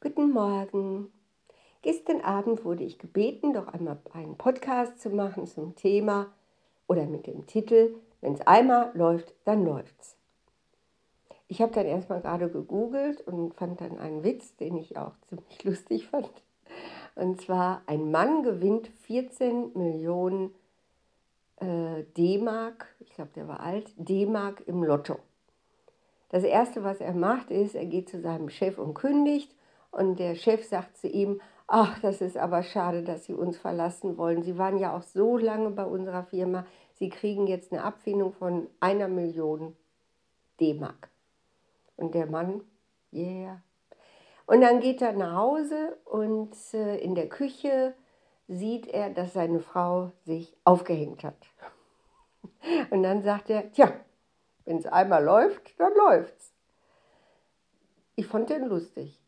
Guten Morgen. Gestern Abend wurde ich gebeten, doch einmal einen Podcast zu machen zum Thema oder mit dem Titel Wenn es einmal läuft, dann läuft's. Ich habe dann erstmal gerade gegoogelt und fand dann einen Witz, den ich auch ziemlich lustig fand. Und zwar, ein Mann gewinnt 14 Millionen äh, D-Mark, ich glaube, der war alt, D-Mark im Lotto. Das Erste, was er macht, ist, er geht zu seinem Chef und kündigt. Und der Chef sagt zu ihm, ach, das ist aber schade, dass Sie uns verlassen wollen. Sie waren ja auch so lange bei unserer Firma. Sie kriegen jetzt eine Abfindung von einer Million D-Mark. Und der Mann, yeah. Und dann geht er nach Hause und äh, in der Küche sieht er, dass seine Frau sich aufgehängt hat. Und dann sagt er, tja, wenn es einmal läuft, dann läuft's. Ich fand den lustig.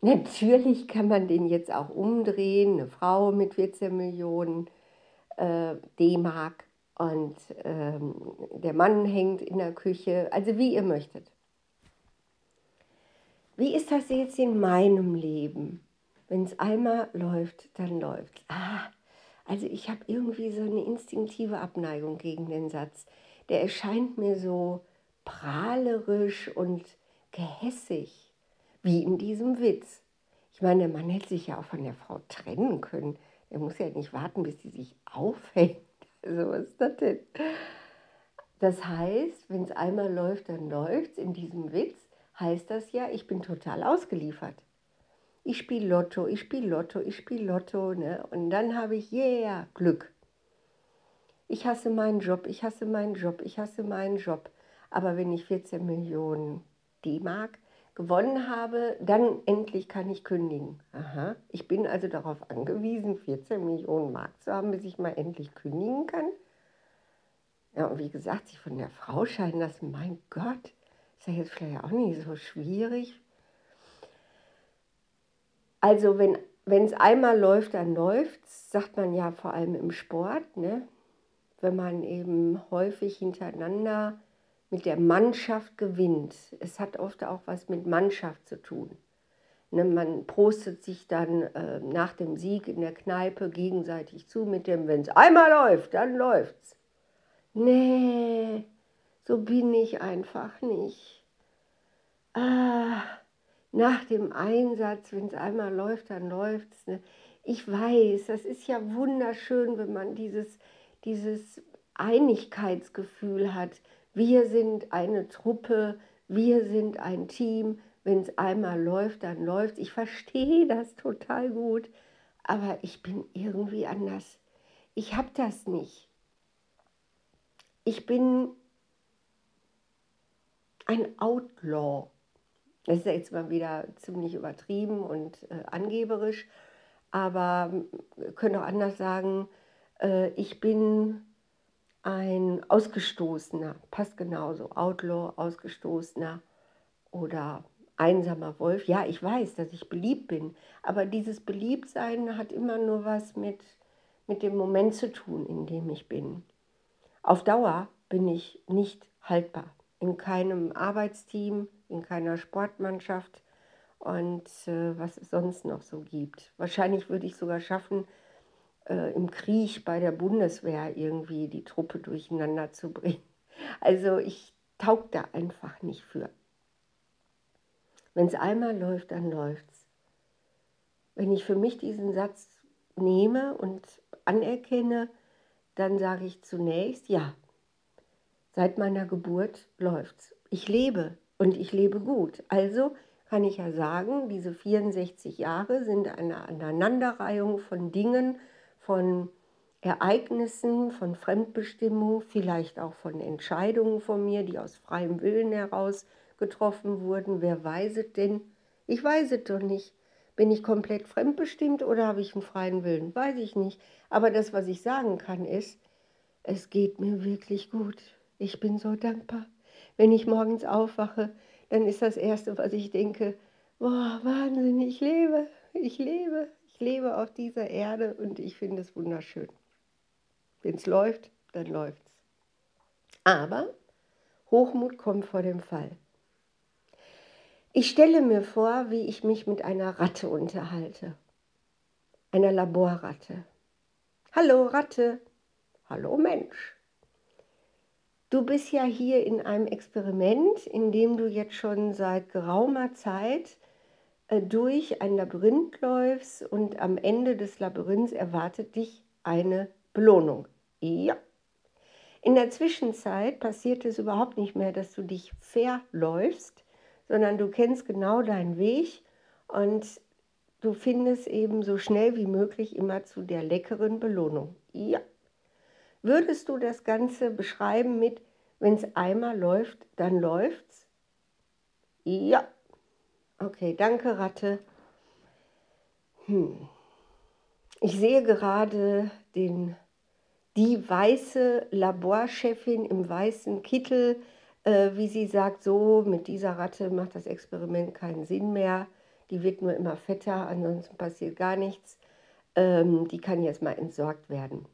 Natürlich kann man den jetzt auch umdrehen, eine Frau mit 14 Millionen äh, D-Mark und ähm, der Mann hängt in der Küche, also wie ihr möchtet. Wie ist das jetzt in meinem Leben? Wenn es einmal läuft, dann läuft. Ah, also ich habe irgendwie so eine instinktive Abneigung gegen den Satz. Der erscheint mir so prahlerisch und gehässig wie in diesem Witz. Ich meine, der Mann hätte sich ja auch von der Frau trennen können. Er muss ja nicht warten, bis sie sich aufhängt. Also was ist das denn? Das heißt, wenn es einmal läuft, dann läuft es. In diesem Witz heißt das ja, ich bin total ausgeliefert. Ich spiele Lotto, ich spiele Lotto, ich spiele Lotto. Ne? Und dann habe ich, yeah, Glück. Ich hasse meinen Job, ich hasse meinen Job, ich hasse meinen Job. Aber wenn ich 14 Millionen D-Mark gewonnen habe, dann endlich kann ich kündigen. Aha, ich bin also darauf angewiesen, 14 Millionen Mark zu haben, bis ich mal endlich kündigen kann. Ja, und wie gesagt, sich von der Frau scheiden lassen, mein Gott, ist ja jetzt vielleicht auch nicht so schwierig. Also wenn es einmal läuft, dann läuft es, sagt man ja vor allem im Sport, ne? wenn man eben häufig hintereinander mit der Mannschaft gewinnt. Es hat oft auch was mit Mannschaft zu tun. Ne, man prostet sich dann äh, nach dem Sieg in der Kneipe gegenseitig zu mit dem, wenn es einmal läuft, dann läuft's. Nee, so bin ich einfach nicht. Ah, nach dem Einsatz, wenn es einmal läuft, dann läuft's. Ne? Ich weiß, das ist ja wunderschön, wenn man dieses, dieses Einigkeitsgefühl hat wir sind eine Truppe, wir sind ein Team. Wenn es einmal läuft, dann läuft. Ich verstehe das total gut, aber ich bin irgendwie anders. Ich habe das nicht. Ich bin ein Outlaw. Das ist ja jetzt mal wieder ziemlich übertrieben und äh, angeberisch, aber wir können auch anders sagen, äh, ich bin ein Ausgestoßener, passt genauso, Outlaw, Ausgestoßener oder einsamer Wolf. Ja, ich weiß, dass ich beliebt bin, aber dieses Beliebtsein hat immer nur was mit, mit dem Moment zu tun, in dem ich bin. Auf Dauer bin ich nicht haltbar. In keinem Arbeitsteam, in keiner Sportmannschaft und äh, was es sonst noch so gibt. Wahrscheinlich würde ich sogar schaffen, äh, im Krieg bei der Bundeswehr irgendwie die Truppe durcheinander zu bringen. Also ich taug da einfach nicht für. Wenn es einmal läuft, dann läuft's. Wenn ich für mich diesen Satz nehme und anerkenne, dann sage ich zunächst, ja, seit meiner Geburt läuft's. Ich lebe und ich lebe gut. Also kann ich ja sagen, diese 64 Jahre sind eine Aneinanderreihung von Dingen, von Ereignissen, von Fremdbestimmung, vielleicht auch von Entscheidungen von mir, die aus freiem Willen heraus getroffen wurden. Wer weiß es denn? Ich weiß es doch nicht. Bin ich komplett fremdbestimmt oder habe ich einen freien Willen? Weiß ich nicht. Aber das, was ich sagen kann, ist, es geht mir wirklich gut. Ich bin so dankbar. Wenn ich morgens aufwache, dann ist das Erste, was ich denke, boah, Wahnsinn, ich lebe, ich lebe, ich lebe auf dieser Erde und ich finde es wunderschön. Wenn es läuft, dann läuft es. Aber Hochmut kommt vor dem Fall. Ich stelle mir vor, wie ich mich mit einer Ratte unterhalte. Einer Laborratte. Hallo Ratte. Hallo Mensch. Du bist ja hier in einem Experiment, in dem du jetzt schon seit geraumer Zeit durch ein Labyrinth läufst und am Ende des Labyrinths erwartet dich eine Belohnung. Ja. In der Zwischenzeit passiert es überhaupt nicht mehr, dass du dich verläufst, sondern du kennst genau deinen Weg und du findest eben so schnell wie möglich immer zu der leckeren Belohnung. Ja. Würdest du das Ganze beschreiben mit, wenn es einmal läuft, dann läuft's? Ja. Okay, danke Ratte. Hm. Ich sehe gerade den, die weiße Laborchefin im weißen Kittel, äh, wie sie sagt, so mit dieser Ratte macht das Experiment keinen Sinn mehr. Die wird nur immer fetter, ansonsten passiert gar nichts. Ähm, die kann jetzt mal entsorgt werden.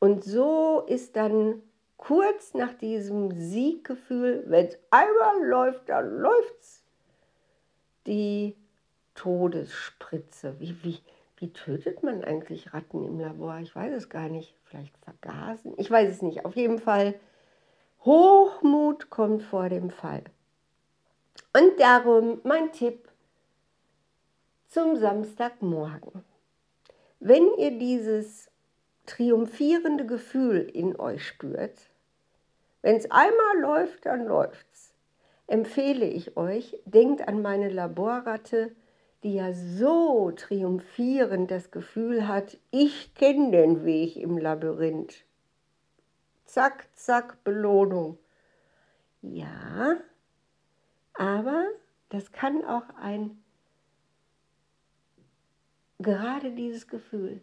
Und so ist dann kurz nach diesem Sieggefühl, wenn es einmal läuft, dann läuft's, die Todesspritze. Wie, wie, wie tötet man eigentlich Ratten im Labor? Ich weiß es gar nicht. Vielleicht vergasen? Ich weiß es nicht. Auf jeden Fall, Hochmut kommt vor dem Fall. Und darum mein Tipp zum Samstagmorgen. Wenn ihr dieses triumphierende Gefühl in euch spürt, wenn es einmal läuft, dann läuft's, empfehle ich euch, denkt an meine Laborratte, die ja so triumphierend das Gefühl hat, ich kenne den Weg im Labyrinth. Zack, zack, Belohnung. Ja, aber das kann auch ein, gerade dieses Gefühl,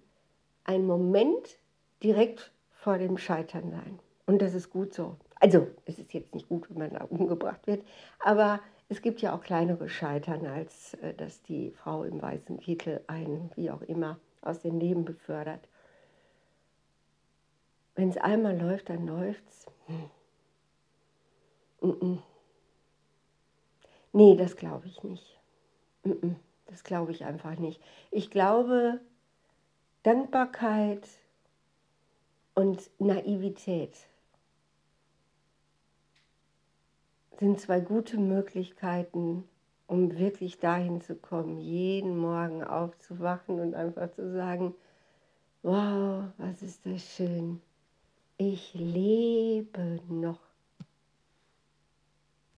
ein Moment direkt vor dem Scheitern sein. Und das ist gut so. Also, es ist jetzt nicht gut, wenn man da umgebracht wird, aber es gibt ja auch kleinere Scheitern, als äh, dass die Frau im weißen Kittel einen, wie auch immer, aus dem Leben befördert. Wenn es einmal läuft, dann läuft's. Hm. Mm -mm. Nee, das glaube ich nicht. Mm das glaube ich einfach nicht. Ich glaube, Dankbarkeit und Naivität sind zwei gute Möglichkeiten, um wirklich dahin zu kommen, jeden Morgen aufzuwachen und einfach zu sagen, wow, was ist das schön. Ich lebe noch